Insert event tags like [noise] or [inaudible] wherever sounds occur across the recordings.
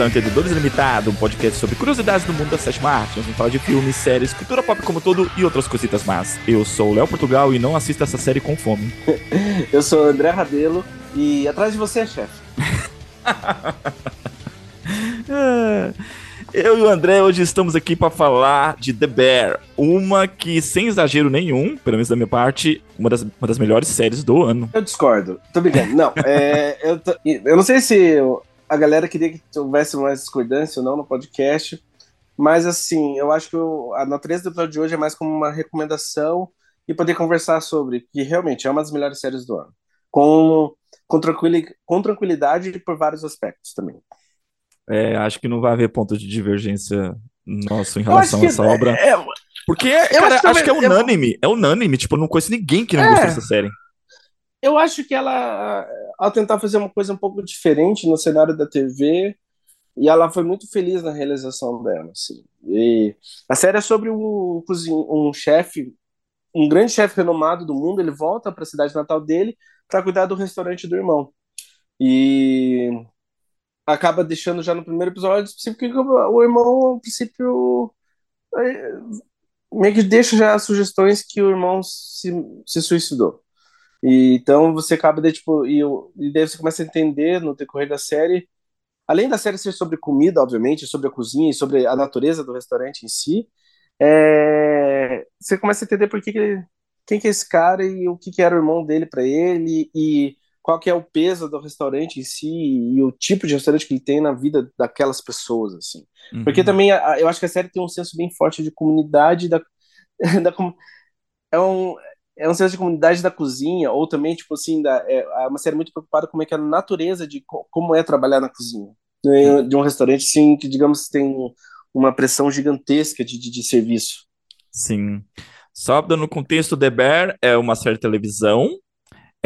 Ao Entendedores Limitado, um podcast sobre curiosidades do mundo da sétima arte. Nós vamos falar de filmes, séries, cultura pop como todo e outras cositas más. Eu sou o Léo Portugal e não assisto essa série com fome. [laughs] Eu sou o André Rabelo e atrás de você é chefe. [laughs] Eu e o André hoje estamos aqui para falar de The Bear, uma que, sem exagero nenhum, pelo menos da minha parte, uma das, uma das melhores séries do ano. Eu discordo, tô brincando. Não, é, eu, tô, eu não sei se a galera queria que houvesse mais discordância ou não no podcast, mas assim, eu acho que a natureza do episódio de hoje é mais como uma recomendação e poder conversar sobre, que realmente é uma das melhores séries do ano. Com, com, com tranquilidade e por vários aspectos também. É, acho que não vai haver ponto de divergência nosso em relação a essa obra. É, porque, cara, acho, acho que é unânime. É unânime. Tipo, eu não conheço ninguém que não é, gostou dessa série. Eu acho que ela, ao tentar fazer uma coisa um pouco diferente no cenário da TV, e ela foi muito feliz na realização dela, assim. E a série é sobre um, um chefe, um grande chefe renomado do mundo, ele volta para a cidade natal dele para cuidar do restaurante do irmão. E acaba deixando já no primeiro episódio, porque o irmão, no princípio, é, meio que deixa já sugestões que o irmão se, se suicidou. E, então você acaba de, tipo, e, e daí você começa a entender no decorrer da série, além da série ser sobre comida, obviamente, sobre a cozinha e sobre a natureza do restaurante em si, é, você começa a entender por que, que ele, quem que é esse cara e o que, que era o irmão dele para ele e qual que é o peso do restaurante em si e o tipo de restaurante que ele tem na vida daquelas pessoas, assim. Uhum. Porque também eu acho que a série tem um senso bem forte de comunidade da, [laughs] da é um é um senso de comunidade da cozinha ou também tipo assim da, é, é uma série muito preocupada com é que é a natureza de como é trabalhar na cozinha né, de um restaurante sim que digamos tem uma pressão gigantesca de, de, de serviço. Sim. Só dando contexto, The Bear é uma série de televisão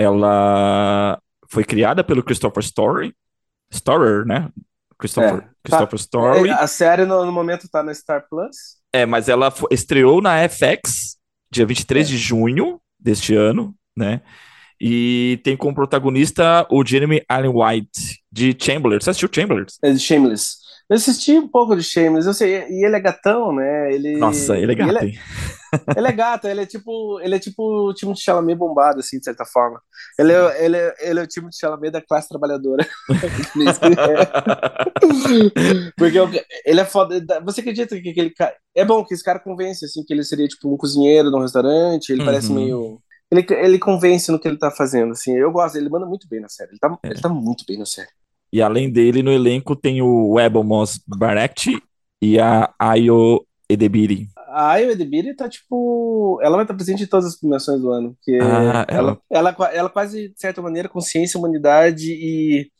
ela foi criada pelo Christopher Story, Storer, né? Christopher, é, Christopher tá, Story. É, a série no, no, momento tá na Star Plus. É, mas ela estreou na FX dia 23 é. de junho deste ano, né? E tem como protagonista o Jeremy Allen White, de Chamberlain. Você assistiu Chamberlain? É de Shameless. Eu assisti um pouco de Shameless, eu sei, e ele é gatão, né? Ele, Nossa, ele é gato, ele é, [laughs] ele é gato, ele é tipo, ele é tipo o time de Chalamet bombado, assim, de certa forma. Ele é, ele é, ele é o time de Chalamet da classe trabalhadora. [laughs] [laughs] Porque ele é foda. Você acredita que aquele cara. É bom que esse cara convence, assim, que ele seria tipo um cozinheiro de um restaurante, ele uhum. parece meio. Ele, ele convence no que ele tá fazendo, assim. Eu gosto, ele manda muito bem na série. Ele tá, é. ele tá muito bem na série. E além dele, no elenco tem o Webel Moss Barrett e a Ayo Edebiri a Ayo Edebiri tá tipo. Ela vai estar presente em todas as premiações do ano. Porque ah, ela... Ela, ela, ela quase, de certa maneira, consciência, humanidade e.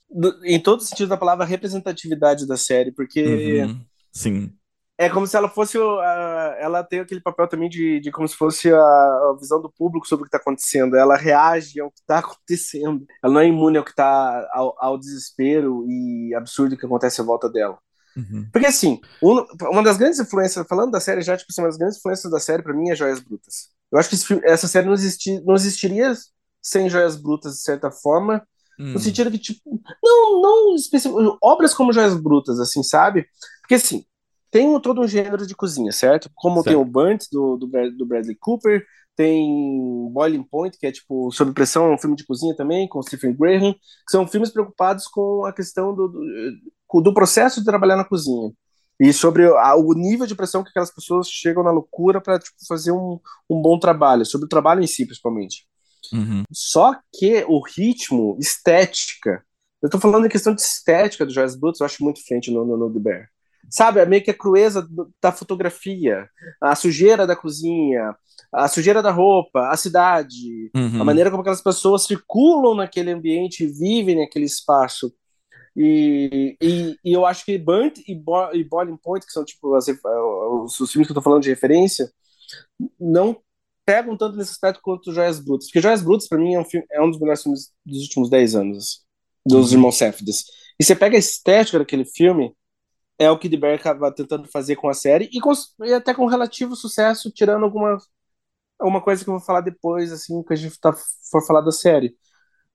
em todo o sentido da palavra, representatividade da série, porque. Uhum. Sim. É como se ela fosse. A, ela tem aquele papel também de, de como se fosse a, a visão do público sobre o que está acontecendo. Ela reage ao que está [laughs] acontecendo. Ela não é imune ao que está ao, ao desespero e absurdo que acontece à volta dela. Uhum. Porque assim, uma das grandes influências, falando da série já, tipo assim, uma das grandes influências da série para mim é Joias Brutas. Eu acho que essa série não, existi, não existiria sem Joias Brutas, de certa forma, no hum. sentido que, tipo, não, não obras como Joias Brutas, assim, sabe? Porque assim, tem todo um gênero de cozinha, certo? Como certo. tem o Burnt, do, do, do Bradley Cooper, tem Boiling Point, que é tipo Sob Pressão, é um filme de cozinha também, com Stephen Graham, que são filmes preocupados com a questão do, do, do processo de trabalhar na cozinha. E sobre a, o nível de pressão que aquelas pessoas chegam na loucura para tipo, fazer um, um bom trabalho, sobre o trabalho em si, principalmente. Uhum. Só que o ritmo, estética, eu tô falando em questão de estética do Joyce Brutus, eu acho muito frente no, no, no The Bear sabe, é meio que a crueza da fotografia, a sujeira da cozinha, a sujeira da roupa, a cidade, uhum. a maneira como aquelas pessoas circulam naquele ambiente e vivem naquele espaço. E, e, e eu acho que Burnt e, Bo e Boiling Point, que são tipo as, os, os filmes que eu tô falando de referência, não pegam tanto nesse aspecto quanto Joias Brutas. Porque Joias Brutas, para mim, é um, filme, é um dos melhores filmes dos últimos 10 anos, dos uhum. irmãos Safdie. E você pega a estética daquele filme, é o que Bear acaba tentando fazer com a série e, com, e, até com relativo sucesso, tirando alguma, alguma coisa que eu vou falar depois, assim, que a gente tá, for falar da série.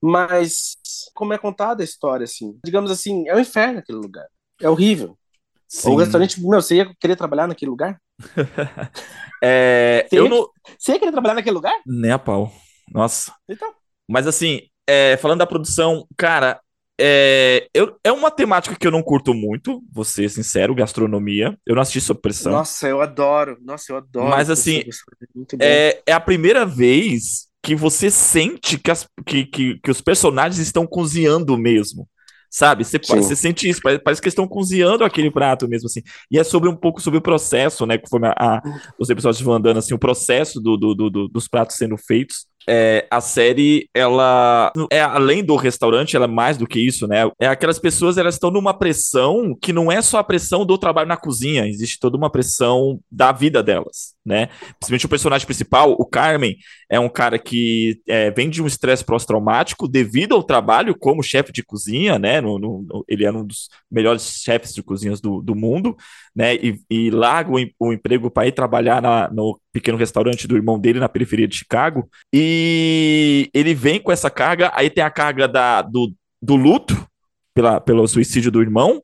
Mas como é contada a história, assim? Digamos assim, é o um inferno aquele lugar. É horrível. Sim. O restaurante, meu, você ia querer trabalhar naquele lugar? [laughs] é, você, eu ia, não... você ia querer trabalhar naquele lugar? Nem a pau. Nossa. Então. Mas assim, é, falando da produção, cara, é, eu, é uma temática que eu não curto muito, vou ser sincero, gastronomia. Eu não assisti sob pressão. Nossa, eu adoro. Nossa, eu adoro. Mas assim, é, é a primeira vez que você sente que, as, que, que, que os personagens estão cozinhando mesmo. Sabe? Você, você sente isso, parece, parece, que estão cozinhando aquele prato mesmo, assim. E é sobre um pouco sobre o processo, né? Conforme a, a, os episódios vão andando, assim, o processo do, do, do, dos pratos sendo feitos é, a série, ela é além do restaurante, ela é mais do que isso, né? É aquelas pessoas, elas estão numa pressão que não é só a pressão do trabalho na cozinha, existe toda uma pressão da vida delas, né? Principalmente o personagem principal, o Carmen, é um cara que é, vem de um estresse pós-traumático devido ao trabalho como chefe de cozinha, né? No, no, ele era um dos melhores chefes de cozinhas do, do mundo, né? E, e larga o, o emprego para ir trabalhar na, no pequeno restaurante do irmão dele na periferia de Chicago. E ele vem com essa carga, aí tem a carga da, do, do luto pela, pelo suicídio do irmão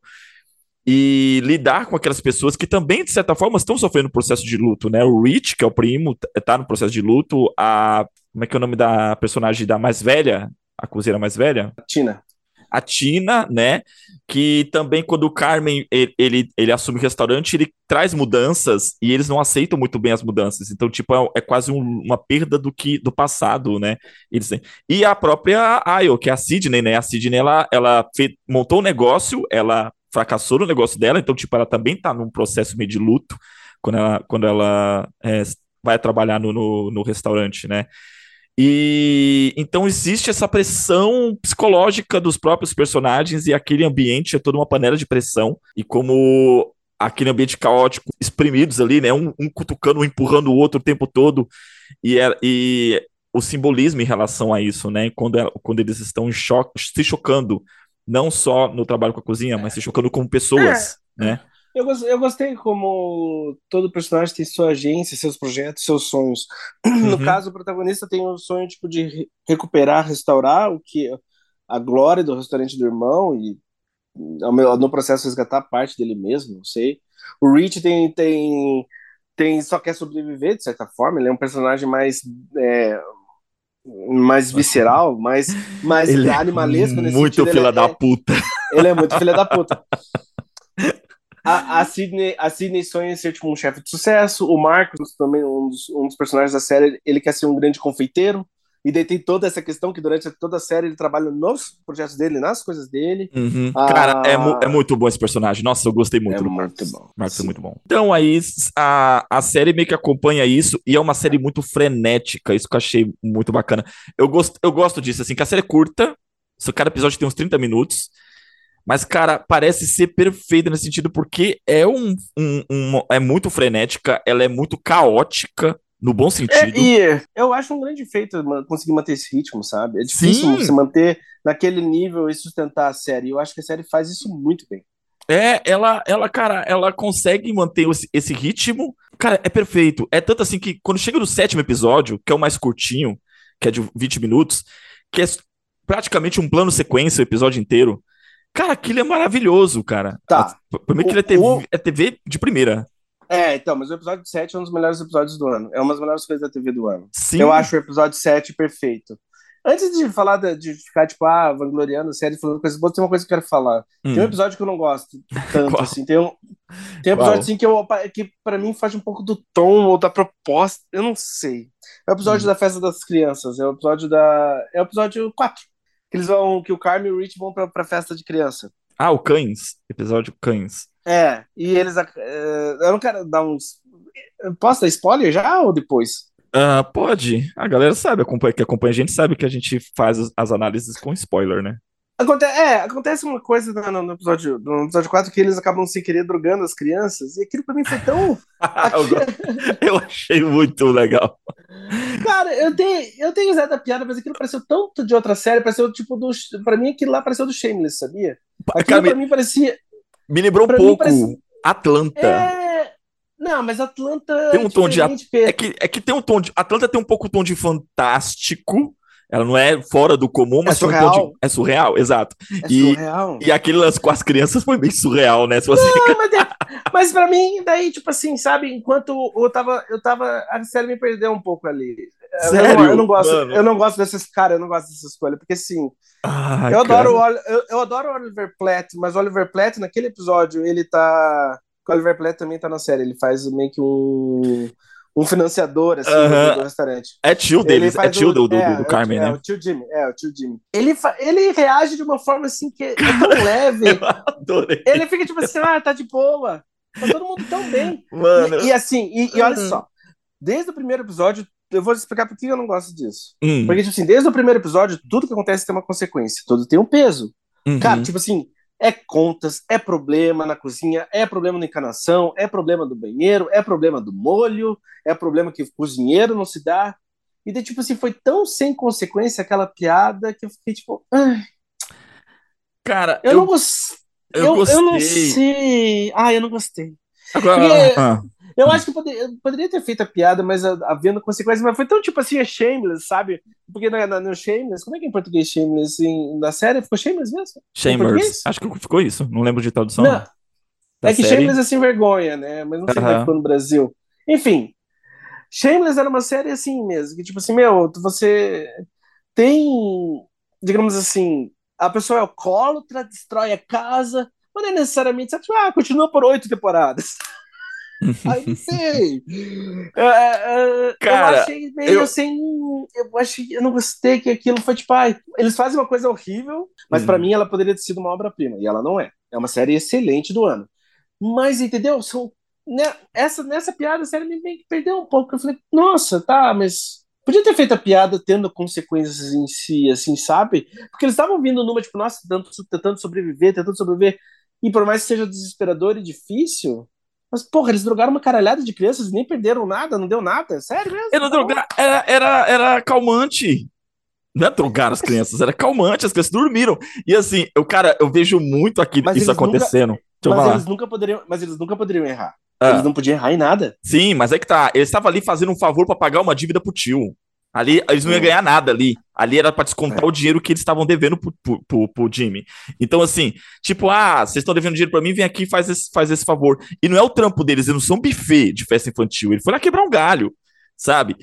e lidar com aquelas pessoas que também, de certa forma, estão sofrendo processo de luto, né? O Rich, que é o primo, tá no processo de luto. A. Como é que é o nome da personagem da mais velha? A cozinheira mais velha? Tina a Tina, né? Que também, quando o Carmen ele, ele, ele, assume o restaurante, ele traz mudanças e eles não aceitam muito bem as mudanças. Então, tipo, é, é quase um, uma perda do que do passado, né? Eles E a própria Ayo, que é a Sidney, né? A Sidney, ela, ela fez, montou um negócio, ela fracassou no negócio dela, então, tipo, ela também tá num processo meio de luto quando ela, quando ela é, vai trabalhar no, no, no restaurante, né? E então existe essa pressão psicológica dos próprios personagens e aquele ambiente é toda uma panela de pressão. E como aquele ambiente caótico, exprimidos ali, né? Um, um cutucando, um empurrando o outro o tempo todo. E, é, e o simbolismo em relação a isso, né? Quando, é, quando eles estão choque, se chocando, não só no trabalho com a cozinha, mas se chocando como pessoas, é. né? Eu, eu gostei como todo personagem tem sua agência, seus projetos, seus sonhos. [clears throat] No uhum. caso, o protagonista tem o sonho tipo de recuperar, restaurar o que a glória do restaurante do irmão e no processo resgatar parte dele mesmo, não sei. O Rich tem tem tem só quer sobreviver de certa forma. Ele é um personagem mais é, mais visceral, mais mais ele é animalesco é muito sentido. filha ele da é, puta. Ele é muito filha da puta. [laughs] A, a, Sidney, a Sidney sonha em ser tipo, um chefe de sucesso. O Marcos, também um dos, um dos personagens da série, ele quer ser um grande confeiteiro. E daí tem toda essa questão que durante toda a série ele trabalha nos projetos dele, nas coisas dele. Uhum. Ah, Cara, é, mu é, muito bom esse personagem. Nossa, eu gostei muito é do Marcos. Muito bom. Marcos é muito bom. Então aí a, a série meio que acompanha isso e é uma série muito frenética. Isso que eu achei muito bacana. Eu gosto, eu gosto disso, assim, que a série é curta. Cada episódio tem uns 30 minutos. Mas, cara, parece ser perfeita nesse sentido, porque é um, um, um, é muito frenética, ela é muito caótica, no bom sentido. É, e eu acho um grande feito conseguir manter esse ritmo, sabe? É difícil Sim. você manter naquele nível e sustentar a série. Eu acho que a série faz isso muito bem. É, ela, ela, cara, ela consegue manter esse, esse ritmo. Cara, é perfeito. É tanto assim que quando chega no sétimo episódio, que é o mais curtinho, que é de 20 minutos, que é praticamente um plano sequência o episódio inteiro. Cara, aquilo é maravilhoso, cara. Tá. Pra mim, aquilo é TV, o... é TV de primeira. É, então, mas o episódio 7 é um dos melhores episódios do ano. É uma das melhores coisas da TV do ano. Sim. Eu acho o episódio 7 perfeito. Antes de falar de, de ficar, tipo, ah, vangloriando a série, falando coisas boas, tem uma coisa que eu quero falar. Hum. Tem um episódio que eu não gosto tanto, [laughs] assim. Tem um, tem um episódio, assim, que, eu, que pra mim faz um pouco do tom ou da proposta. Eu não sei. É o episódio hum. da festa das crianças. É o episódio da. É o episódio 4 que eles vão, que o Carmen e o Rich vão pra, pra festa de criança. Ah, o Cães, episódio Cães. É, e eles. Uh, eu não quero dar uns. Posso dar spoiler já ou depois? Uh, pode. A galera sabe, que acompanha a gente sabe que a gente faz as análises com spoiler, né? Aconte é, acontece uma coisa no, no, episódio, no episódio 4 que eles acabam sem querer drogando as crianças, e aquilo pra mim foi tão. [laughs] eu achei muito legal. Cara, eu tenho, eu tenho usado a piada, mas aquilo pareceu tanto de outra série, pareceu tipo do. Pra mim, aquilo lá pareceu do Shameless, sabia? Aquilo Cara, pra mim parecia. Me lembrou um pouco parecia... Atlanta. É... Não, mas Atlanta. Tem um tom de. É que, é que tem um tom de. Atlanta tem um pouco o tom de fantástico Ela não é fora do comum, mas é surreal. De... é surreal, exato. É e, surreal. E aquele lance com as crianças foi meio surreal, né? Se você... Não, mas, é... mas pra mim, daí, tipo assim, sabe, enquanto eu tava, eu tava, a série me perdeu um pouco ali. Sério? Eu não, eu não gosto, Mano. eu não gosto desses, cara, eu não gosto dessa escolha, porque assim, ah, eu, adoro o, eu, eu adoro o Oliver Platt, mas o Oliver Platt, naquele episódio, ele tá, o Oliver Platt também tá na série, ele faz meio que um um financiador, assim, uh -huh. do, restaurante. É tio deles, é tio do, do, é, do, Carmen, é, né? É, o tio Jimmy, é, o tio Jimmy. Ele, ele reage de uma forma, assim, que é tão [laughs] leve. Eu adorei. Ele fica tipo assim, ah, tá de boa. Tá todo mundo tão bem. Mano. E, e assim, e, e olha uhum. só, desde o primeiro episódio, eu vou explicar por que eu não gosto disso. Hum. Porque, tipo assim, desde o primeiro episódio, tudo que acontece tem uma consequência, tudo tem um peso. Uhum. Cara, tipo assim, é contas, é problema na cozinha, é problema na encanação, é problema do banheiro, é problema do molho, é problema que o cozinheiro não se dá. E daí, tipo assim, foi tão sem consequência aquela piada que eu fiquei tipo. Ai. Cara, eu, eu não gostei. Eu, eu, eu, não sei. Ah, eu não gostei. Agora, Porque, ah. Eu acho que poderia, poderia ter feito a piada, mas havendo consequências, mas foi tão tipo assim, é shameless, sabe? Porque na, na, no Shameless, como é que é em português Shameless? Em, na série ficou Shameless mesmo? Shameless. Acho que ficou isso, não lembro de tradução. Não. É que série. Shameless é sem vergonha, né? Mas não sei uh -huh. como é ficou no Brasil. Enfim, Shameless era uma série assim mesmo, que tipo assim, meu, você tem, digamos assim, a pessoa é alcoólatra, destrói a casa, mas não é necessariamente, sabe, tipo, ah, continua por oito temporadas. [laughs] [laughs] Aí sei. É, é, Cara, eu achei meio eu... assim. Eu achei, eu não gostei que aquilo foi tipo, ai, eles fazem uma coisa horrível, mas hum. para mim ela poderia ter sido uma obra-prima, e ela não é. É uma série excelente do ano. Mas, entendeu? São, né, essa, nessa piada, a série me perdeu um pouco. Eu falei, nossa, tá, mas podia ter feito a piada tendo consequências em si, assim, sabe? Porque eles estavam vindo numa, tipo, nossa, tentando, tentando sobreviver, tentando sobreviver. E por mais que seja desesperador e difícil, mas, porra, eles drogaram uma caralhada de crianças e nem perderam nada, não deu nada. Sério mesmo? Era, drogar, era, era, era calmante. Não é drogar as crianças, era calmante, as crianças dormiram. E assim, eu, cara, eu vejo muito aqui mas isso acontecendo. Nunca, mas, eles nunca poderiam, mas eles nunca poderiam errar. Ah. Eles não podiam errar em nada. Sim, mas é que tá. Eles estavam ali fazendo um favor para pagar uma dívida pro tio. Ali eles não iam ganhar nada ali. Ali era para descontar é. o dinheiro que eles estavam devendo pro, pro, pro, Jimmy. Então, assim, tipo, ah, vocês estão devendo dinheiro para mim, vem aqui e faz esse, faz esse favor. E não é o trampo deles, eles não são buffet de festa infantil. Ele foi lá quebrar um galho, sabe?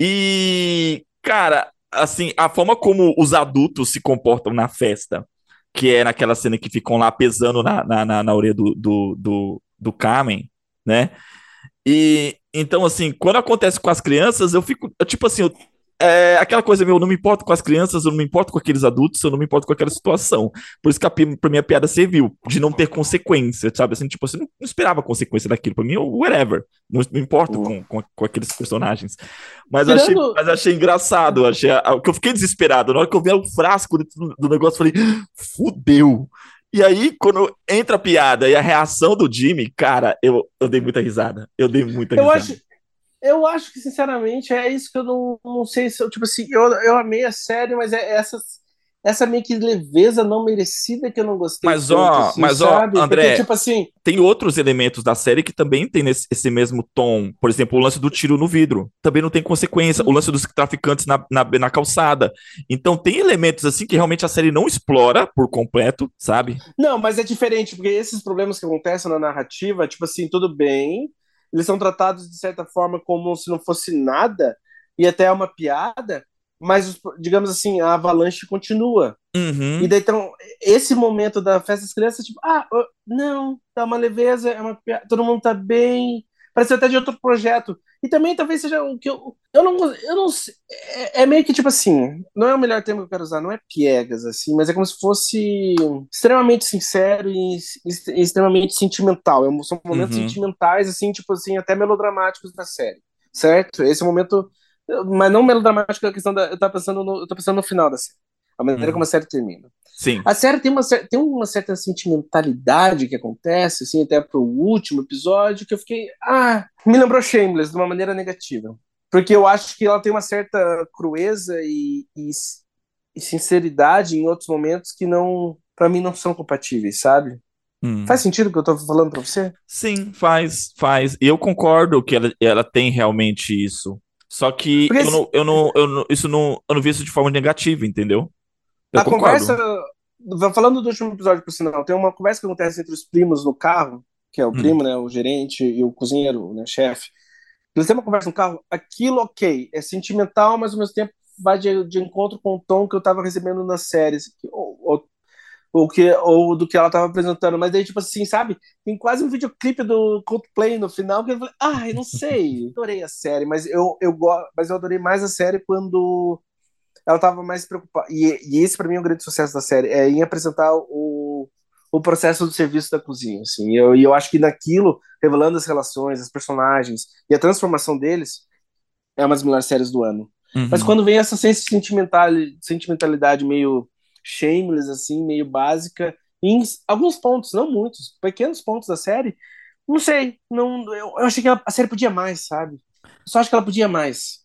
E, cara, assim, a forma como os adultos se comportam na festa, que é naquela cena que ficam lá pesando na, na, na, na orelha do, do, do, do Carmen, né? E então, assim, quando acontece com as crianças, eu fico, eu, tipo assim, eu, é aquela coisa, meu, eu não me importo com as crianças, eu não me importo com aqueles adultos, eu não me importo com aquela situação. Por isso que a, pra mim a piada serviu, de não ter consequência, sabe? Assim, tipo, você não, não esperava consequência daquilo. Pra mim, whatever. Não, não importo com, com, com, aqueles personagens. Mas, Tirando... achei, mas achei engraçado, achei. Que eu fiquei desesperado. Na hora que eu vi o frasco do, do negócio, eu falei, fudeu. E aí, quando entra a piada e a reação do Jimmy, cara, eu, eu dei muita risada. Eu dei muita risada. Eu acho, eu acho que, sinceramente, é isso que eu não, não sei se eu, tipo assim, eu, eu amei a série, mas é essas essa meio que leveza não merecida que eu não gostei. Mas tanto, ó, assim, mas sabe? ó, André, Porque, tipo assim, tem outros elementos da série que também tem nesse, esse mesmo tom. Por exemplo, o lance do tiro no vidro também não tem consequência. O lance dos traficantes na, na, na calçada. Então tem elementos assim que realmente a série não explora por completo, sabe? Não, mas é diferente porque esses problemas que acontecem na narrativa, tipo assim, tudo bem, eles são tratados de certa forma como se não fosse nada e até é uma piada mas, digamos assim, a avalanche continua. Uhum. E daí, então, esse momento da festa das crianças, tipo, ah, não, tá uma leveza, é uma, todo mundo tá bem, parece até de outro projeto. E também talvez seja o que eu. Eu não. Eu não é, é, meio que tipo assim. Não é o melhor termo que eu quero usar, não é piegas, assim, mas é como se fosse extremamente sincero e, e extremamente sentimental. É são momentos uhum. sentimentais, assim, tipo assim, até melodramáticos da série. Certo? Esse é momento mas não melodramático, a questão da. Eu pensando no, eu tô pensando no final da série. A maneira hum. como a série termina. Sim. A série tem uma, tem uma certa sentimentalidade que acontece, assim, até pro último episódio, que eu fiquei. Ah, me lembrou Shameless de uma maneira negativa. Porque eu acho que ela tem uma certa crueza e, e, e sinceridade em outros momentos que não. para mim não são compatíveis, sabe? Hum. Faz sentido o que eu tô falando pra você? Sim, faz, faz. Eu concordo que ela, ela tem realmente isso. Só que eu não, eu não, eu não, isso não, eu não vi isso de forma negativa, entendeu? Eu a concordo. conversa, falando do último episódio, por sinal, tem uma conversa que acontece entre os primos no carro, que é o hum. primo, né, o gerente e o cozinheiro, né, chefe. Eles têm uma conversa no carro, aquilo, ok, é sentimental, mas ao mesmo tempo vai de, de encontro com o tom que eu tava recebendo nas séries, ou, ou, ou, que, ou do que ela tava apresentando, mas daí, tipo assim, sabe, tem quase um videoclipe do Coldplay no final, que eu falei, ai, ah, não sei, adorei a série, mas eu, eu, mas eu adorei mais a série quando ela tava mais preocupada, e, e esse para mim é o grande sucesso da série, é em apresentar o o processo do serviço da cozinha, assim, e eu, e eu acho que naquilo, revelando as relações, as personagens e a transformação deles, é uma das melhores séries do ano. Uhum. Mas quando vem essa sentimental, sentimentalidade meio shameless, assim, meio básica, em alguns pontos, não muitos, pequenos pontos da série, não sei, não, eu, eu achei que a série podia mais, sabe? Eu só acho que ela podia mais.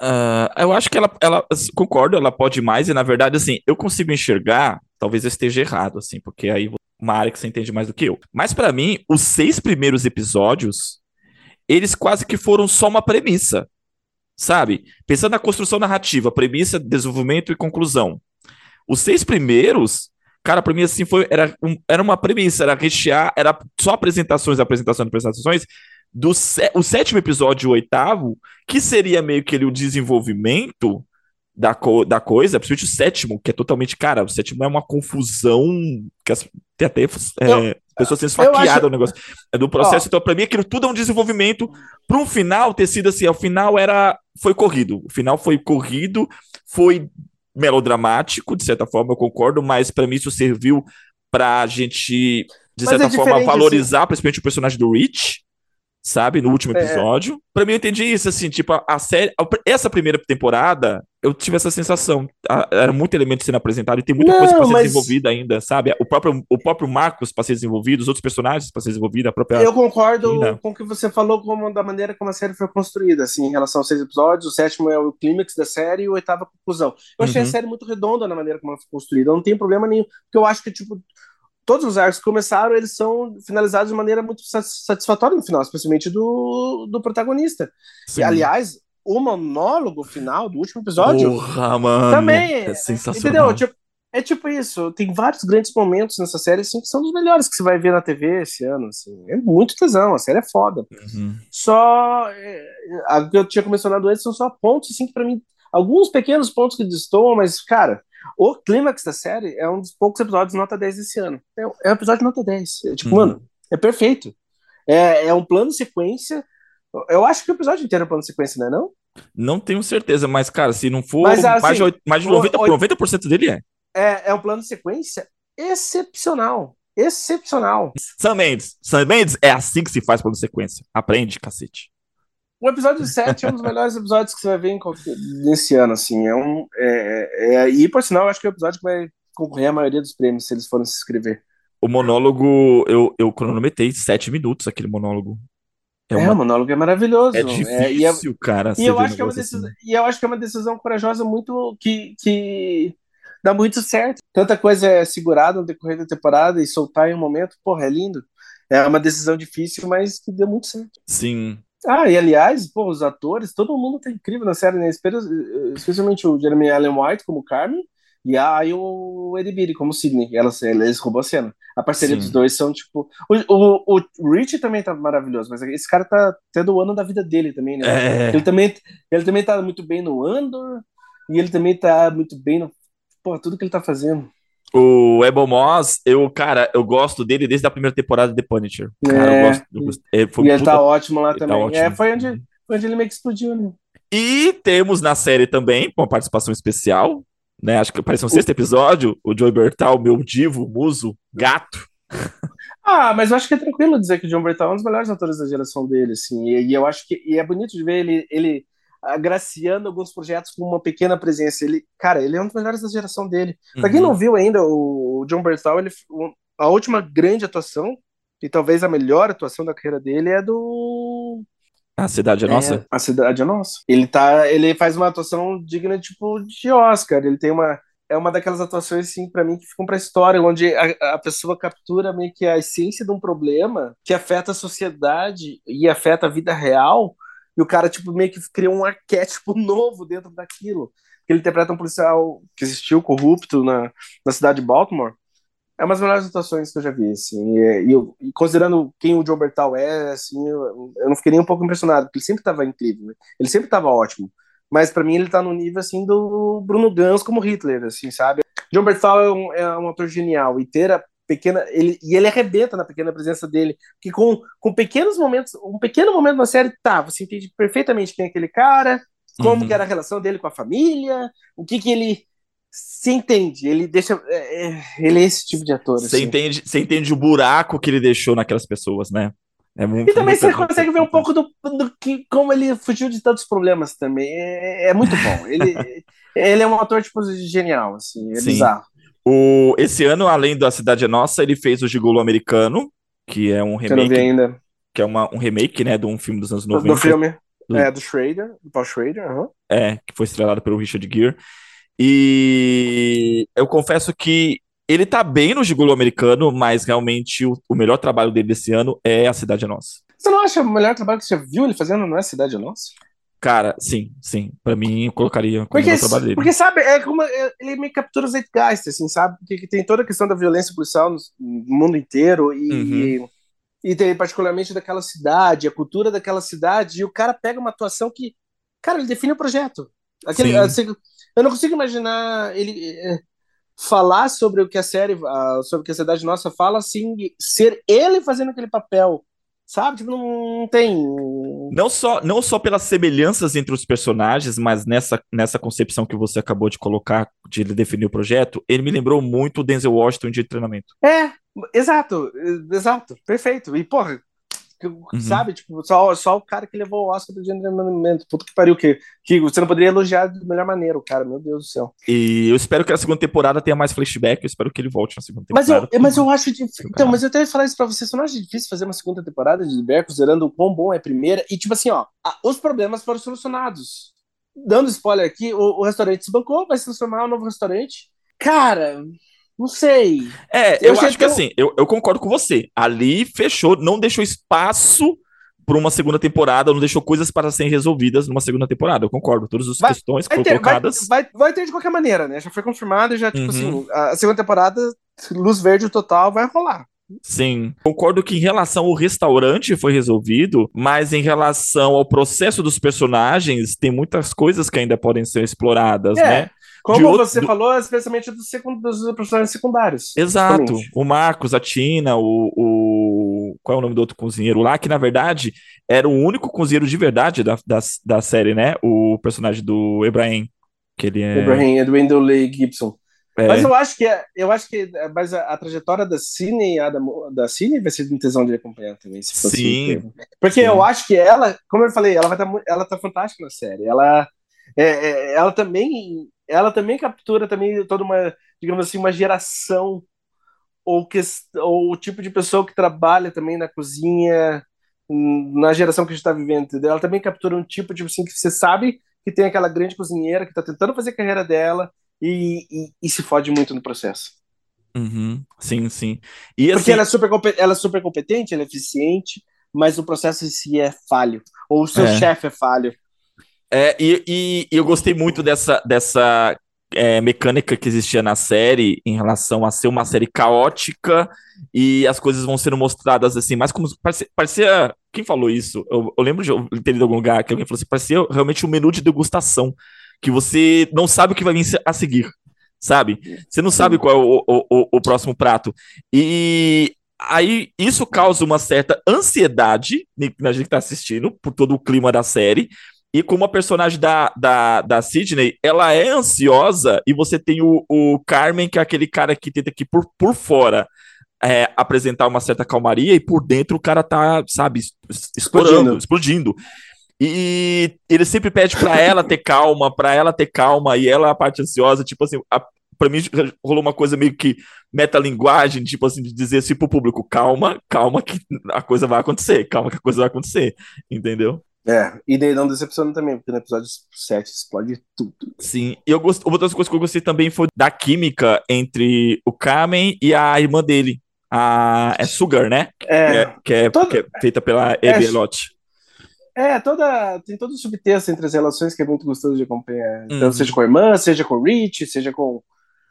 Uh, eu acho que ela, ela concordo, ela pode mais, e na verdade, assim, eu consigo enxergar Talvez eu esteja errado, assim, porque aí uma área que você entende mais do que eu. Mas para mim, os seis primeiros episódios, eles quase que foram só uma premissa, sabe? Pensando na construção narrativa, premissa, desenvolvimento e conclusão. Os seis primeiros, cara, pra mim, assim, foi, era, um, era uma premissa, era rechear, era só apresentações, apresentações, apresentações, do o sétimo episódio e o oitavo, que seria meio que ele, o desenvolvimento, da, co da coisa, principalmente o sétimo, que é totalmente, cara, o sétimo é uma confusão que as, tem até é, pessoas sendo esfaqueadas acho... o negócio. É do processo, oh. então pra mim aquilo tudo é um desenvolvimento para um final ter sido assim, o final era, foi corrido, o final foi corrido, foi melodramático, de certa forma eu concordo, mas para mim isso serviu pra gente, de certa é forma, valorizar assim... principalmente o personagem do Rich, sabe? No último é. episódio. É. Pra mim, eu entendi isso, assim, tipo, a, a série. A, essa primeira temporada, eu tive essa sensação. A, era muito elemento sendo apresentado e tem muita Não, coisa pra ser mas... desenvolvida ainda, sabe? O próprio, o próprio Marcos pra ser desenvolvido, os outros personagens pra ser desenvolvido, a própria. Eu concordo com o que você falou, como da maneira como a série foi construída, assim, em relação aos seis episódios. O sétimo é o clímax da série e o oitavo é a conclusão. Eu achei uhum. a série muito redonda na maneira como ela foi construída. Eu não tem problema nenhum, porque eu acho que, tipo todos os arcos que começaram, eles são finalizados de maneira muito satisfatória no final, especialmente do, do protagonista. Sim. E, aliás, o monólogo final do último episódio Porra, mano, também é, é sensacional. Entendeu? Tipo, é tipo isso, tem vários grandes momentos nessa série assim, que são os melhores que você vai ver na TV esse ano. Assim. É muito tesão, a série é foda. Uhum. Só. É, a que eu tinha mencionado antes são só pontos, assim, que pra mim. Alguns pequenos pontos que destoam, mas, cara, o clímax da série é um dos poucos episódios nota 10 desse ano. É, é um episódio nota 10. É, tipo, uhum. mano, é perfeito. É, é um plano sequência. Eu acho que o episódio inteiro é um plano sequência, não é não? Não tenho certeza, mas, cara, se não for mas, assim, mais, de, mais de 90%, 90 dele é. é. É um plano sequência excepcional. Excepcional. Sam Mendes. Sam Mendes é assim que se faz plano sequência. Aprende, cacete. O episódio 7 é um dos melhores episódios que você vai ver em qualquer... nesse ano, assim. É um, é, é, e, por sinal, acho que é o episódio que vai concorrer à maioria dos prêmios, se eles forem se inscrever. O monólogo, eu, eu cronometrei sete minutos, aquele monólogo. É, uma... é, o monólogo é maravilhoso. É difícil, é, e é, cara. E eu, acho que é uma decisão, assim. e eu acho que é uma decisão corajosa muito que, que dá muito certo. Tanta coisa é segurada no decorrer da temporada e soltar em um momento, porra, é lindo. É uma decisão difícil, mas que deu muito certo. Sim, ah, e aliás, pô, os atores, todo mundo tá incrível na série, né? Especialmente o Jeremy Allen White como Carmen e aí o Eddie Beatty como Sidney. Elas, eles roubou a cena. A parceria Sim. dos dois são tipo. O, o, o Rich também tá maravilhoso, mas esse cara tá tendo o ano da vida dele também, né? É. Ele, também, ele também tá muito bem no Andor e ele também tá muito bem no. Pô, tudo que ele tá fazendo. O Ebon Moss, eu, cara, eu gosto dele desde a primeira temporada de The Punisher. Cara, é, eu gosto. Eu gosto é, e ele tá ótimo lá tá também. Tá ótimo. É, foi onde, foi onde ele meio que explodiu, né? E temos na série também, com uma participação especial, né? Acho que apareceu no sexto episódio, o Joey Bertal, meu divo, muso, gato. [laughs] Ah, mas eu acho que é tranquilo dizer que o John Bertal é um dos melhores atores da geração dele, assim. E, e eu acho que e é bonito de ver ele, ele agraciando alguns projetos com uma pequena presença. Ele, cara, ele é um dos melhores da geração dele. Uhum. Pra quem não viu ainda, o John Bertal, ele, a última grande atuação, e talvez a melhor atuação da carreira dele, é do. A Cidade é Nossa? a Cidade é Nossa. Ele, tá, ele faz uma atuação digna, tipo, de Oscar. Ele tem uma. É uma daquelas atuações, assim, para mim, que ficam pra história, onde a, a pessoa captura meio que a essência de um problema que afeta a sociedade e afeta a vida real e o cara, tipo, meio que criou um arquétipo [laughs] novo dentro daquilo. Ele interpreta um policial que existiu corrupto na, na cidade de Baltimore. É uma das melhores atuações que eu já vi, assim. E, e, e considerando quem o John Bertal é, assim, eu, eu, não fiquei nem um pouco impressionado, porque ele sempre estava incrível. Né? Ele sempre estava ótimo. Mas para mim ele tá no nível, assim, do Bruno Gans como Hitler, assim, sabe? John Bertal é um, é um ator genial. E ter a pequena ele e ele arrebenta na pequena presença dele que com, com pequenos momentos um pequeno momento na série tá você entende perfeitamente quem é aquele cara como uhum. que era a relação dele com a família o que que ele se entende ele deixa é, é ele é esse tipo de ator você assim. entende você entende o buraco que ele deixou naquelas pessoas né é muito, e também você consegue ver um pouco do, do, que como ele fugiu de tantos problemas também é, é muito bom ele [laughs] ele é um ator tipo genial assim é Sim. bizarro o, esse ano, além da Cidade é Nossa, ele fez o Gigolo Americano, que é um remake. ainda. Que é uma, um remake, né, de um filme dos anos 90. Do filme. Do... É, do Schrader, do Paul Schrader. Uhum. É, que foi estrelado pelo Richard Gere. E eu confesso que ele tá bem no Gigolo Americano, mas realmente o, o melhor trabalho dele desse ano é A Cidade é Nossa. Você não acha o melhor trabalho que você viu ele fazendo não é Cidade é Nossa? Cara, sim, sim. Pra mim, eu colocaria como porque, trabalho dele. Porque, sabe, é como é, ele me captura o Zeitgeist, assim, sabe? Porque tem toda a questão da violência policial no, mundo inteiro e, uhum. e, e tem particularmente daquela cidade, a cultura daquela cidade, e o cara pega uma atuação que, cara, ele define o projeto. Aquele, assim, eu não consigo imaginar ele é, falar sobre o que a série, sobre o que a cidade nossa fala, assim, ser ele fazendo aquele papel Sabe? Tipo, não, tem. Não só, não só pelas semelhanças entre os personagens, mas nessa, nessa concepção que você acabou de colocar, de ele definir o projeto, ele me lembrou muito o Denzel Washington de treinamento. É, exato, exato, perfeito. E, porra, Uhum. Sabe? Tipo, só, só o cara que levou o Oscar do Gentleman. Puta que pariu, que, que você não poderia elogiar de melhor maneira o cara, meu Deus do céu. E eu espero que a segunda temporada tenha mais flashback, eu espero que ele volte na segunda temporada. Mas eu, mas eu acho difícil. Então, mas eu até ia falar isso pra você, você não acha difícil fazer uma segunda temporada de Bear, considerando o quão bom é a primeira? E tipo assim, ó, os problemas foram solucionados. Dando spoiler aqui, o, o restaurante se bancou, vai se transformar em um novo restaurante. Cara, não sei. É, eu, eu acho que assim, eu, eu concordo com você. Ali fechou, não deixou espaço para uma segunda temporada, não deixou coisas para serem resolvidas numa segunda temporada. Eu concordo. Todas as vai, questões que foram ter, colocadas. Vai, vai, vai, ter de qualquer maneira, né? Já foi confirmado e já, tipo uhum. assim, a segunda temporada, luz verde total, vai rolar. Sim, concordo que em relação ao restaurante foi resolvido, mas em relação ao processo dos personagens, tem muitas coisas que ainda podem ser exploradas, é. né? Como outro, você falou, especialmente dos, secund... dos personagens secundários. Exato. O Marcos, a Tina, o, o. Qual é o nome do outro cozinheiro lá? Que na verdade era o único cozinheiro de verdade da, da, da série, né? O personagem do Ibrahim. Que ele é. Ibrahim, é do Wendell Gibson. É. Mas eu acho que é, eu acho que mas a, a trajetória da Cine a da, da Cine vai ser de tesão de acompanhar também, se fosse Sim. Porque Sim. eu acho que ela, como eu falei, ela vai tá, ela tá fantástica na série. Ela é, é, ela também ela também captura também toda uma, digamos assim, uma geração ou, que, ou o tipo de pessoa que trabalha também na cozinha na geração que a gente está vivendo, entendeu? Ela também captura um tipo, tipo assim, que você sabe que tem aquela grande cozinheira que está tentando fazer a carreira dela e, e, e, se fode muito no processo. Uhum. Sim, sim. E, Porque assim... ela, é super, ela é super competente, ela é eficiente, mas o processo em si é falho. Ou o seu é. chefe é falho. É, e, e, eu gostei muito dessa, dessa é, mecânica que existia na série em relação a ser uma série caótica e as coisas vão sendo mostradas assim, mas como parecia, parecia quem falou isso? Eu, eu, lembro de ter lido em algum lugar que alguém falou assim, parecia realmente um menu de degustação, que você não sabe o que vai vir a seguir, sabe? Você não sabe qual é o, o, o próximo prato. E aí isso causa uma certa ansiedade na gente que tá assistindo, por todo o clima da série, e como a personagem da, da, da Sidney, ela é ansiosa, e você tem o, o Carmen, que é aquele cara que tenta aqui por, por fora é, apresentar uma certa calmaria, e por dentro o cara tá, sabe, explodindo. explodindo. E ele sempre pede para ela ter calma, para ela ter calma, e ela é a parte ansiosa, tipo assim, a, pra mim rolou uma coisa meio que metalinguagem, tipo assim, de dizer assim pro público, calma, calma que a coisa vai acontecer, calma que a coisa vai acontecer, entendeu? É, e daí não decepciona também, porque no episódio 7 explode tudo. Sim, e eu gosto, uma das coisas que eu gostei também foi da química entre o Carmen e a irmã dele, a é Sugar, né? É, que é, que é, que é feita pela Eve é, Elote. É, toda, tem todo o subtexto entre as relações que é muito gostoso de acompanhar. Então, uhum. seja com a irmã, seja com o Rich, seja com,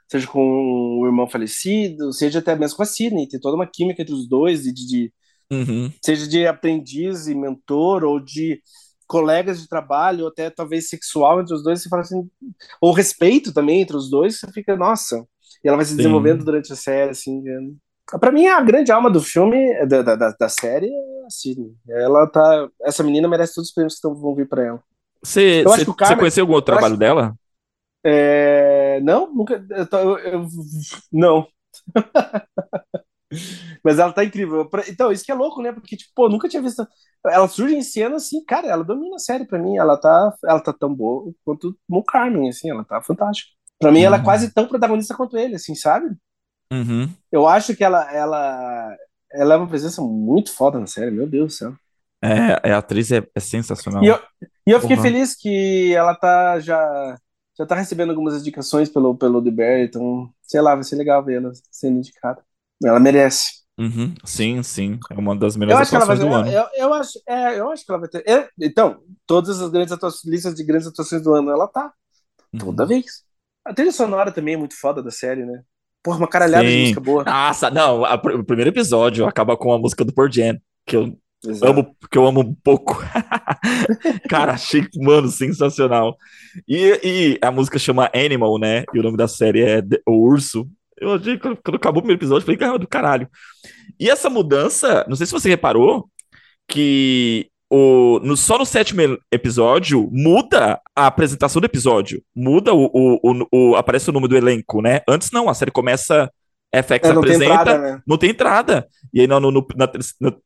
seja com o irmão falecido, seja até mesmo com a Sidney. Tem toda uma química entre os dois, de, de uhum. seja de aprendiz e mentor, ou de colegas de trabalho, ou até talvez sexual entre os dois. Você fala assim, ou respeito também entre os dois, você fica, nossa. E ela vai se desenvolvendo Sim. durante a série, assim. Para mim, a grande alma do filme, da, da, da série, é a Sidney. Ela tá. Essa menina merece todos os prêmios que vão vir para ela. Você conheceu algum outro trabalho acho, dela? É, não, nunca. Eu, eu, não. [laughs] Mas ela tá incrível. Então, isso que é louco, né? Porque, tipo, pô, nunca tinha visto. Ela surge em cena assim, cara, ela domina a série pra mim. Ela tá, ela tá tão boa quanto o Carmen, assim, ela tá fantástica. Pra mim, ela é uhum. quase tão protagonista quanto ele, assim, sabe? Uhum. Eu acho que ela, ela, ela é uma presença muito foda na série, meu Deus do céu. É, a atriz é, é sensacional. E eu, e eu fiquei uhum. feliz que ela tá já, já tá recebendo algumas indicações pelo, pelo The Bear, então, sei lá, vai ser legal ver ela sendo indicada. Ela merece. Uhum. Sim, sim. É uma das melhores atuações do ano. Eu, eu, acho, é, eu acho que ela vai ter. Eu, então, todas as grandes atuações, listas de grandes atuações do ano, ela tá. Uhum. Toda vez. A trilha sonora também é muito foda da série, né? Porra, uma caralhada Sim. de música boa. Nossa, não, a, o primeiro episódio acaba com a música do Pearl Jam, que eu amo, que eu amo um pouco. [laughs] Cara, achei, mano, sensacional. E, e a música chama Animal, né? E o nome da série é O Urso. Eu achei, quando, quando acabou o primeiro episódio, eu falei, cara, do caralho. E essa mudança, não sei se você reparou, que o, no, só no sétimo episódio muda a apresentação do episódio. Muda o, o, o, o, aparece o nome do elenco, né? Antes não, a série começa FX é, não apresenta, tem entrada, né? não tem entrada. E aí no, no, na,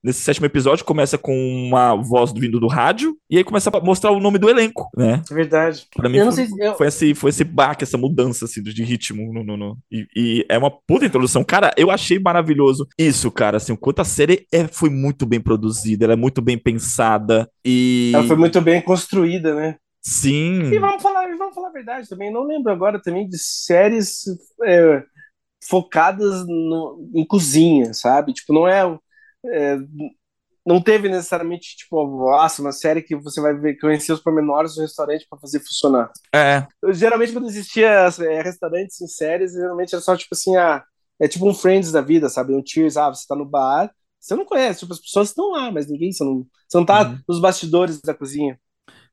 nesse sétimo episódio começa com uma voz vindo do rádio e aí começa a mostrar o nome do elenco, né? É verdade. Pra mim foi, se eu... foi, esse, foi esse baque, essa mudança assim, de ritmo. No, no, no. E, e, é uma puta introdução. Cara, eu achei maravilhoso isso, cara. Assim, o quanto a série é, foi muito bem produzida, ela é muito bem pensada e... Ela foi muito bem construída, né? Sim. E vamos falar, vamos falar a verdade também. Não lembro agora também de séries... É focadas no, em cozinha, sabe? Tipo, não é, é, não teve necessariamente tipo, nossa, uma série que você vai ver conhecer os pormenores do restaurante para fazer funcionar. É. Eu, geralmente quando existia é, restaurantes em séries, geralmente era só tipo assim, ah, é tipo um Friends da vida, sabe? Um Cheers, ah, você tá no bar, você não conhece, tipo, as pessoas estão lá, mas ninguém, você não, você não tá uhum. nos bastidores da cozinha.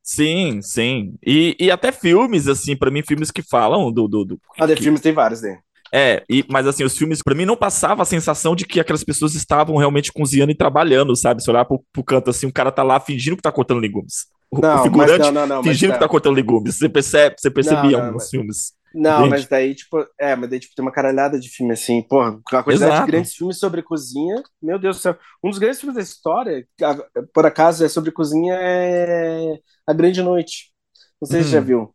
Sim, sim. E, e até filmes, assim, para mim, filmes que falam do. do, do ah, de que... filmes tem vários, né? É, e, mas assim, os filmes, para mim, não passava a sensação de que aquelas pessoas estavam realmente cozinhando e trabalhando, sabe? Se olhar pro, pro canto assim, o cara tá lá fingindo que tá cortando legumes. O, não, o figurante não, não, não, fingindo que tá. cortando legumes. Você percebe, você percebia alguns mas... filmes. Não, Entende? mas daí, tipo, é, mas daí, tipo, tem uma caralhada de filme assim, porra, a quantidade Exato. de grandes filmes sobre cozinha, meu Deus do céu. Um dos grandes filmes da história, por acaso, é sobre cozinha, é A Grande Noite. Não sei hum. se já viu.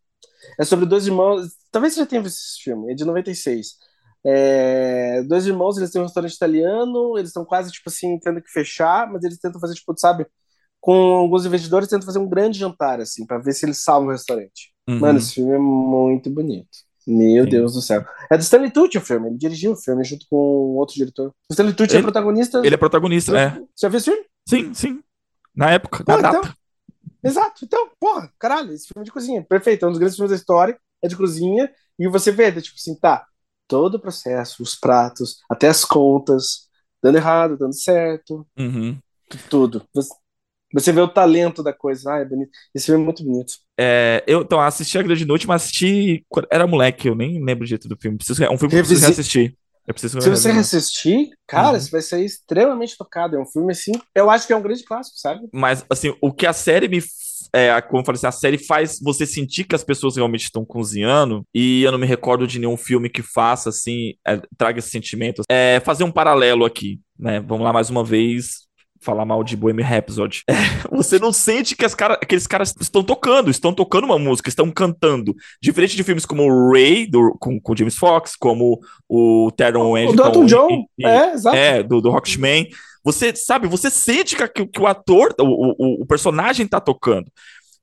É sobre dois irmãos. Talvez você já tenha visto esse filme, é de 96. É, dois irmãos, eles têm um restaurante italiano, eles estão quase, tipo assim, tendo que fechar, mas eles tentam fazer, tipo, sabe, com alguns investidores, tentam fazer um grande jantar, assim, para ver se eles salvam o restaurante. Uhum. Mano, esse filme é muito bonito. Meu Sim. Deus do céu. É do Stanley Tucci o filme, ele dirigiu o filme junto com outro diretor. O Stanley Tucci é ele, é protagonista. Ele é protagonista, é. Você já viu esse filme? Sim, sim. Na época, na então, data. Exato. Então, porra, caralho, esse filme é de cozinha. Perfeito, é um dos grandes filmes da história, é de cozinha, e você vê, tipo assim, tá, todo o processo, os pratos, até as contas, dando errado, dando certo, uhum. tudo. Você, você vê o talento da coisa. Ah, é bonito. Esse filme é muito bonito. É, eu então, assisti A Grande Noite, mas assisti. Era moleque, eu nem lembro jeito do filme. Preciso, é um filme que eu preciso reassistir. Eu preciso Se você reassistir, cara, uhum. você vai sair extremamente tocado. É um filme assim. Eu acho que é um grande clássico, sabe? Mas, assim, o que a série me é, como eu falei assim, a série faz você sentir que as pessoas realmente estão cozinhando, e eu não me recordo de nenhum filme que faça, assim, é, traga esse sentimento. É, fazer um paralelo aqui, né? Vamos lá mais uma vez, falar mal de Bohemian Rhapsody. [laughs] É, você não sente que as cara, aqueles caras estão tocando, estão tocando uma música, estão cantando. Diferente de filmes como o Ray, do, com, com James Fox, como o Teron Egerton. O Dr. John, e, é, exato. É, do, do Rocketman. Você sabe, você sente que, que, o ator, o, o, o, personagem tá tocando.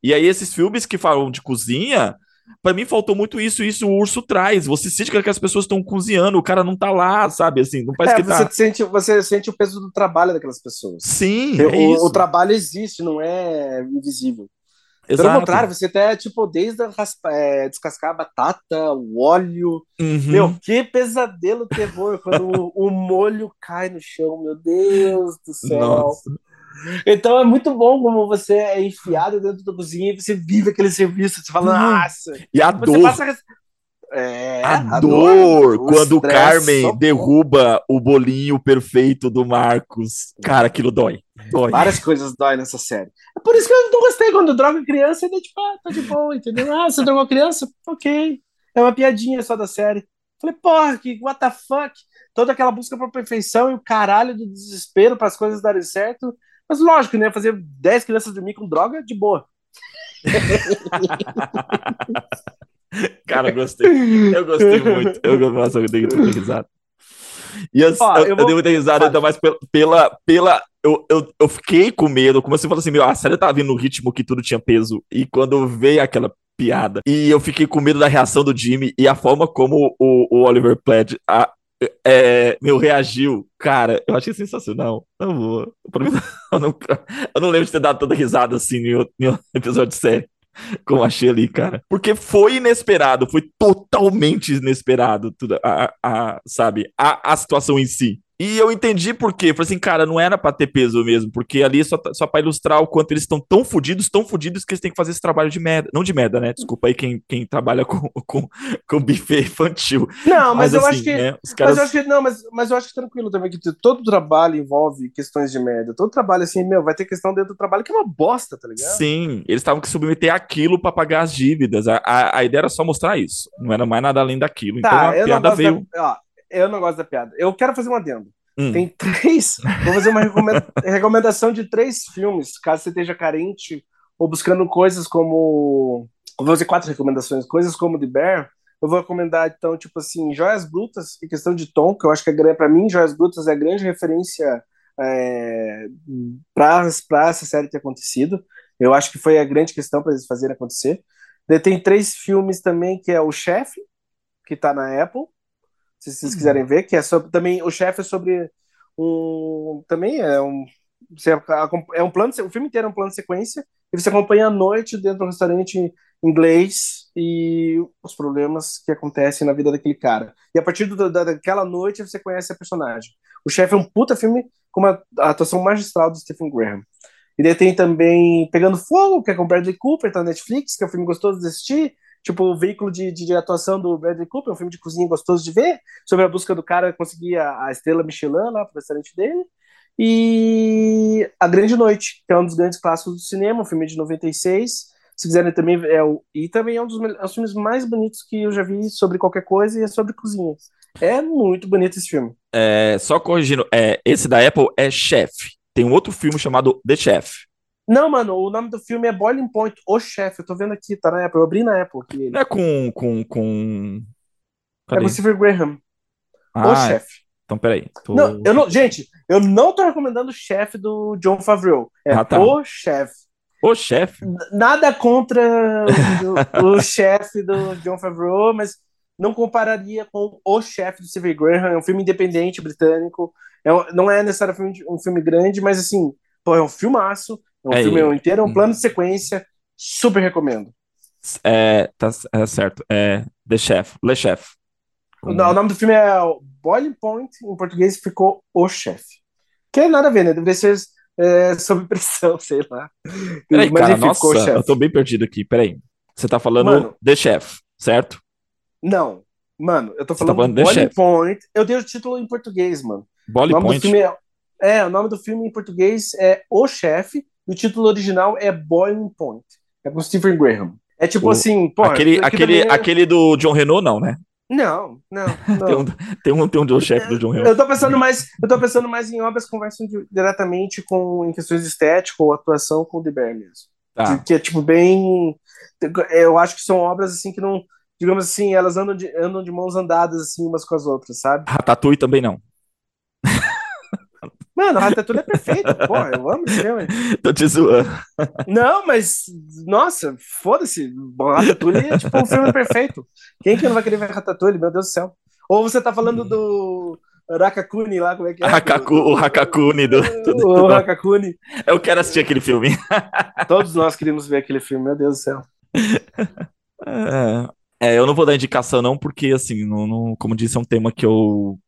E aí, esses filmes que falam de cozinha, Pra mim faltou muito isso, isso o urso traz. Você sente que as pessoas estão cozinhando, o cara não tá lá, sabe? Assim, não parece É, que você, tá. sente, você sente o peso do trabalho daquelas pessoas. Sim, é o, isso. o trabalho existe, não é invisível. Pelo Exato. contrário, você até, tipo, desde raspa- é, descascar a batata, o óleo. Uhum. Meu, que pesadelo terror quando o, o molho cai no chão, meu Deus do céu. Nossa. Então é muito bom como você é enfiado dentro da cozinha e você vive aquele serviço, você fala, nossa. E a Você dor, passa a É, a dor, o quando o Carmen socorro. derruba o bolinho perfeito do Marcos. Cara, aquilo dói. Dói. Várias coisas dói nessa série. É por isso que eu não gostei quando droga criança, ainda tipo, ah, tá de boa, entendeu? Ah, você drogou criança? Ok. É uma piadinha só da série. Falei, porra, que what the fuck? Toda aquela busca por perfeição e o caralho do desespero para as coisas darem certo. Mas lógico, né? Fazer 10 crianças dormir com droga, de boa. [laughs] Cara, eu gostei. Eu gostei muito. Eu, nossa, eu dei muita risada. E eu, Ó, eu, eu eu vou- dei muita risada, ainda mais pela. pela, pela eu, eu, eu fiquei com medo. Como você falou assim, meu, a série tava vindo no ritmo que tudo tinha peso. E quando veio aquela piada, e eu fiquei com medo da reação do Jimmy e a forma como o, o Oliver Platt. A, é, meu, reagiu, cara, eu achei sensacional. Vou. pra mim, eu, não, eu não lembro de ter dado tanta risada assim em outro, em outro episódio de série. [laughs] Como achei ali, cara. Porque foi inesperado, foi totalmente inesperado, tudo, a, a- sabe? A, a situação em si. E eu entendi por quê. Falei assim, cara, não era pra ter peso mesmo, porque ali é só, só pra ilustrar o quanto eles estão tão fodidos, tão fodidos que eles têm que fazer esse trabalho de merda. Não de merda, né? Desculpa aí quem, quem trabalha com, [laughs] com, com buffet infantil. Não, mas, eu assim, acho que. né, os Mas caras. eu acho que não, mas, mas eu acho que tranquilo também, que todo trabalho envolve questões de merda. Todo trabalho, assim, meu, vai ter questão dentro do trabalho que é uma bosta, tá ligado? Sim, eles estavam que submeter aquilo pra pagar as dívidas. A, a, a ideia era só mostrar isso. Não era mais nada além daquilo. Então Tá, a eu não piada veio. da. Ó, eu não gosto da piada. Eu quero fazer um adendo. Hum. Tem três. Vou fazer uma recomenda- [laughs] recomendação de três filmes, caso você esteja carente ou buscando coisas como. Vou fazer quatro recomendações. Coisas como The Bear. Eu vou recomendar, então, tipo assim, Joias Brutas e questão de tom, que eu acho que é, para mim, Joias Brutas é a grande referência é, para essa série ter acontecido. Eu acho que foi a grande questão para eles fazerem acontecer. Daí tem três filmes também, que é O Chefe, que tá na Apple, se vocês quiserem ver, que é sobre também o chefe é sobre um também é um é um plano, o filme inteiro é um plano de sequência e você acompanha a noite dentro do restaurante inglês e os problemas que acontecem na vida daquele cara. E a partir do, da, daquela noite você conhece a personagem. O chefe é um puta filme com uma a atuação magistral do Stephen Graham. E daí tem também Pegando Fogo, que é com Bradley Cooper, tá na Netflix, que é um filme gostoso de assistir. Tipo, o veículo de, de, de atuação do Bradley Cooper, um filme de cozinha gostoso de ver, sobre a busca do cara conseguir a, a estrela Michelin lá pro restaurante dele. E A Grande Noite, que é um dos grandes clássicos do cinema, um filme de 96. Se quiserem também, é o, e também é um dos, é filmes mais bonitos que eu já vi sobre qualquer coisa e é sobre cozinha. É muito bonito esse filme. É, só corrigindo, é, esse da Apple é Chef. Tem um outro filme chamado The Chef. Não, mano, o nome do filme é Boiling Point, O Chefe. Eu tô vendo aqui, tá na Apple. Eu abri na Apple aqui. Não é com. com, com... É com Graham, O Ah, Chefe. então peraí. Tô... Não, eu não, gente, eu não tô recomendando o chefe do John Favreau. É Ah, tá. o chefe. O chefe. Nada contra o, o [laughs] chefe do John Favreau, mas não compararia com o chefe do Stephen Graham. É um filme independente britânico. É não é necessariamente um filme grande, mas assim, pô, é um filmaço. É um É, filme inteiro, é um plano de sequência. Super recomendo. É, tá é certo. É The Chef. Le Chef. O, o nome do filme é Boiling Point, em português ficou O Chefe. Que é nada a ver, né? Deveria ser é, sob pressão, [laughs] sei lá. Peraí, Mas cara, enfim, ficou nossa, chefe. eu tô bem perdido aqui. Peraí. Você tá falando Mano. The Chef, certo? Não, mano, eu tô Você tá falando falando Boiling. Point. Eu dei o título em português, mano. Do Point. filme é, é, o nome do filme em português é O Chefe e o título original é Boiling Point. É com Stephen Graham. É tipo O- assim, pô, aquele, aquele, é- aquele do John Renault, não, né? Não, não, [laughs] Tem não. um, tem um, tem um do chefe do John Renault. Eu tô pensando mais, eu tô pensando mais em obras que conversam di- diretamente com em questões de estética ou atuação com o The Bear mesmo. Tá. Que, que é tipo bem, eu acho que são obras assim que não, digamos assim, elas andam de, andam de mãos andadas assim umas com as outras, sabe? Ratatouille também não. Mano, Ratatouille é perfeito. Porra, eu amo esse [laughs] filme. Tô te zoando. Não, mas, nossa, foda-se. Ratatouille é tipo um filme perfeito. Quem que não vai querer ver Ratatouille? Meu Deus do céu. Ou você tá falando do Rakakuni lá, como é que é? Hakaku, o Hakakuni [laughs] do, do... O Hakakuni. Eu quero assistir aquele filme. [laughs] Todos nós queríamos ver aquele filme, meu Deus do céu. É, é, eu não vou dar indicação não, porque assim, não, não- como disse, é um tema que eu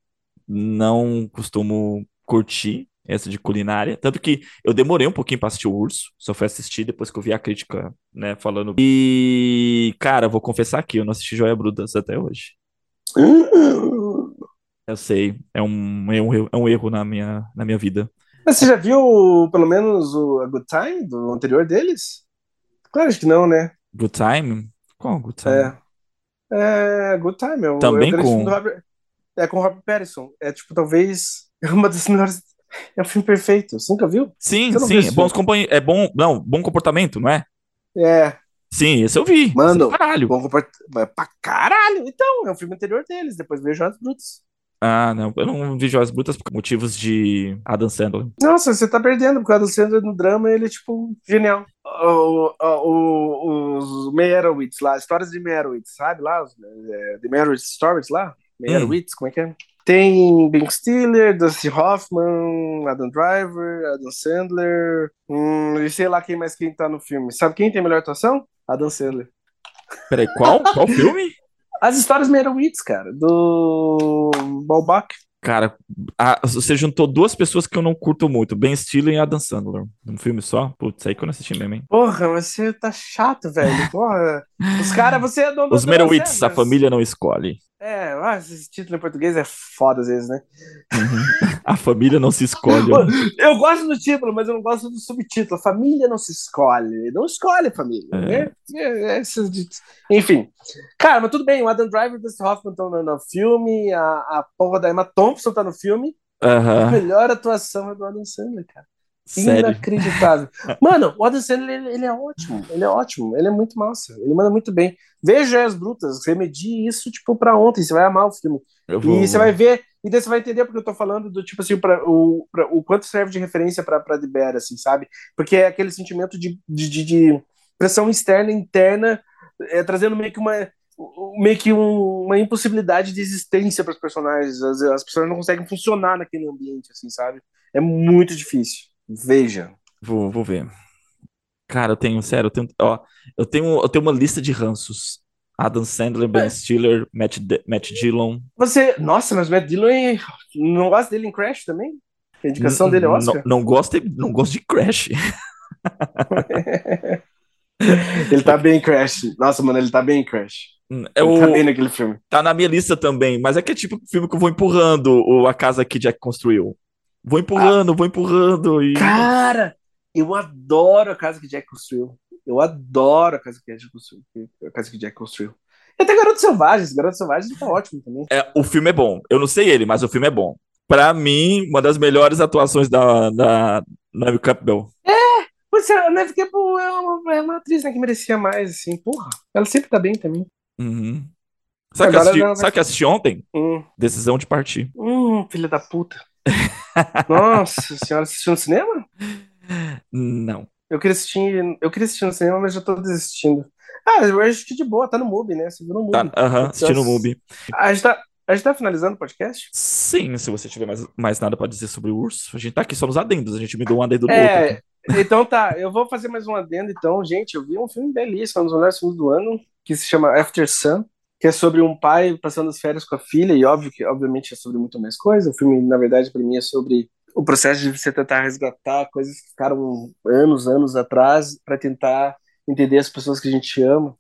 não costumo curtir, essa de culinária. Tanto que eu demorei um pouquinho pra assistir o Urso, só fui assistir depois que eu vi a crítica, né, falando. E, cara, vou confessar aqui, eu não assisti Joia Brutas até hoje. [laughs] Eu sei, é um, é um, erro- é um erro na minha, na minha vida. Mas você já viu, pelo menos, o A Good Time, do anterior deles? Claro que não, né? Good Time? Qual Good Time? É. É, Good Time. É o, Também é o com- Robert, é com o Robert Pattinson. É, tipo, talvez uma das melhores... É um filme perfeito. Você nunca viu? Sim, sim, viu é bons é bom, não, bom comportamento, não é? É, Sim, esse eu vi. Mano, Esse é caralho. bom comport- mas Pra caralho! Então, é um filme anterior deles. Depois vejo as brutas. Ah, não, eu não vi Joias Brutas por motivos de Adam Sandler. Nossa, você tá perdendo, porque o Adam Sandler no drama, ele é, tipo, genial. O, o, o- os Meyerowitz lá, histórias de Meyerowitz, sabe lá? Os, é, Meyerowitz Stories lá? Meyerowitz, como é que é? Tem Ben Stiller, Dustin Hoffman, Adam Driver, Adam Sandler, hum, e sei lá quem mais quem tá no filme. Sabe quem tem a melhor atuação? Adam Sandler. Peraí, qual? [laughs] Qual filme? As histórias Meyerowitz, cara, do Balbach. Cara, a- você juntou duas pessoas que eu não curto muito, Ben Stiller e Adam Sandler. Num filme só? Putz, aí que eu não assisti mesmo, hein? Porra, mas você tá chato, velho. Porra. [laughs] Os caras, você é dono Os Merowitz, a família não escolhe. É, ah, esse título em português é foda às vezes, né? Uhum. A família não se escolhe. [laughs] Eu gosto do título, mas eu não gosto do subtítulo. Família não se escolhe. Não escolhe a família, É. né? É, é. Enfim. Cara, mas tudo bem. O Adam Driver e o Dustin Hoffman estão no, no filme. A, a porra da Emma Thompson tá no filme. A Aham, melhor atuação é do Adam Sandler, cara. Sério. Inacreditável. [laughs] Mano, o Adam Sandler, ele, ele é ótimo. Ele é ótimo. Ele é muito massa. Ele manda muito bem. Veja as brutas. Medir isso, tipo, pra ontem. Você vai amar o filme. Eu vou, E você vai ver, e daí você vai entender porque eu tô falando do tipo assim, pra, o, pra, o quanto serve de referência pra, pra The Bear, assim, sabe? Porque é aquele sentimento de, de, de, de pressão externa e interna, é, trazendo meio que uma meio que um- uma impossibilidade de existência para os personagens. As, as pessoas não conseguem funcionar naquele ambiente, assim, sabe? É muito difícil. Veja. Vou, vou ver. Cara, eu tenho, sério, eu tenho, ó, eu tenho, eu tenho uma lista de ranços. Adam Sandler, Ben É. Stiller, Matt, D- Matt Dillon. Você. Nossa, mas Matt Dillon é- não gosta dele em Crash também? A indicação dele é N- Oscar? Não, não gosto, de- não gosto de Crash. [laughs] Ele tá bem em Crash. Nossa, mano, ele tá bem em Crash. É tá bem naquele filme. tá na minha lista também, mas é que é tipo filme que eu vou empurrando o, a casa que Jack construiu. Vou empurrando, vou empurrando e. Cara, eu adoro a casa que Jack construiu. Eu adoro a casa que Jack construiu. A casa que Jack construiu. E até Garoto Selvagens. Garoto Selvagens tá ótimo também. É, o filme é bom. Eu não sei ele, mas o filme é bom. Pra mim, uma das melhores atuações da, da Neve Campbell. Pois é, a Neve Campbell é uma, é uma atriz né, que merecia mais, assim. Porra, ela sempre tá bem também. Uhum. Sabe o que, assisti, vai- que assisti ontem? Hum, Decisão de partir. hum, filha da puta. Nossa senhora, assistiu no cinema? Não. Eu queria assistir, eu queria assistir no cinema, mas já tô desistindo. Ah, eu acho que de boa, tá no MUBI, né? Você viu no Tá, MUBI. aham, assisti no. MUBI. A gente tá, a gente tá finalizando o podcast? Sim, se você tiver mais, mais nada pra dizer sobre o urso, a gente tá aqui só nos adendos, a gente me deu um adendo do outro. É, aqui. então tá, eu vou fazer mais um adendo então, gente, eu vi um filme belíssimo, um dos melhores filmes do ano, que se chama After Sun, que é sobre um pai passando as férias com a filha, e óbvio que, obviamente, é sobre muito mais coisa, o filme, na verdade, para mim é sobre o processo de você tentar resgatar coisas que ficaram anos, anos atrás, para tentar entender as pessoas que a gente ama.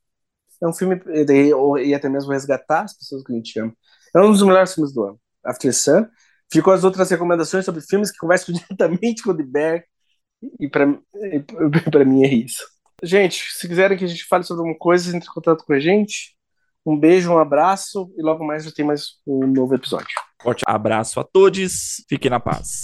É um filme, e ou- e até mesmo resgatar as pessoas que a gente ama. É um dos melhores filmes do ano, After Sun. Ficou as outras recomendações sobre filmes que conversam [laughs] diretamente com o Bear, e pra, [laughs] pra mim é isso. Gente, se quiserem que a gente fale sobre alguma coisa, entre em contato com a gente. Um beijo, um abraço e logo mais já tem mais um novo episódio. Forte abraço a todos, fiquem na paz.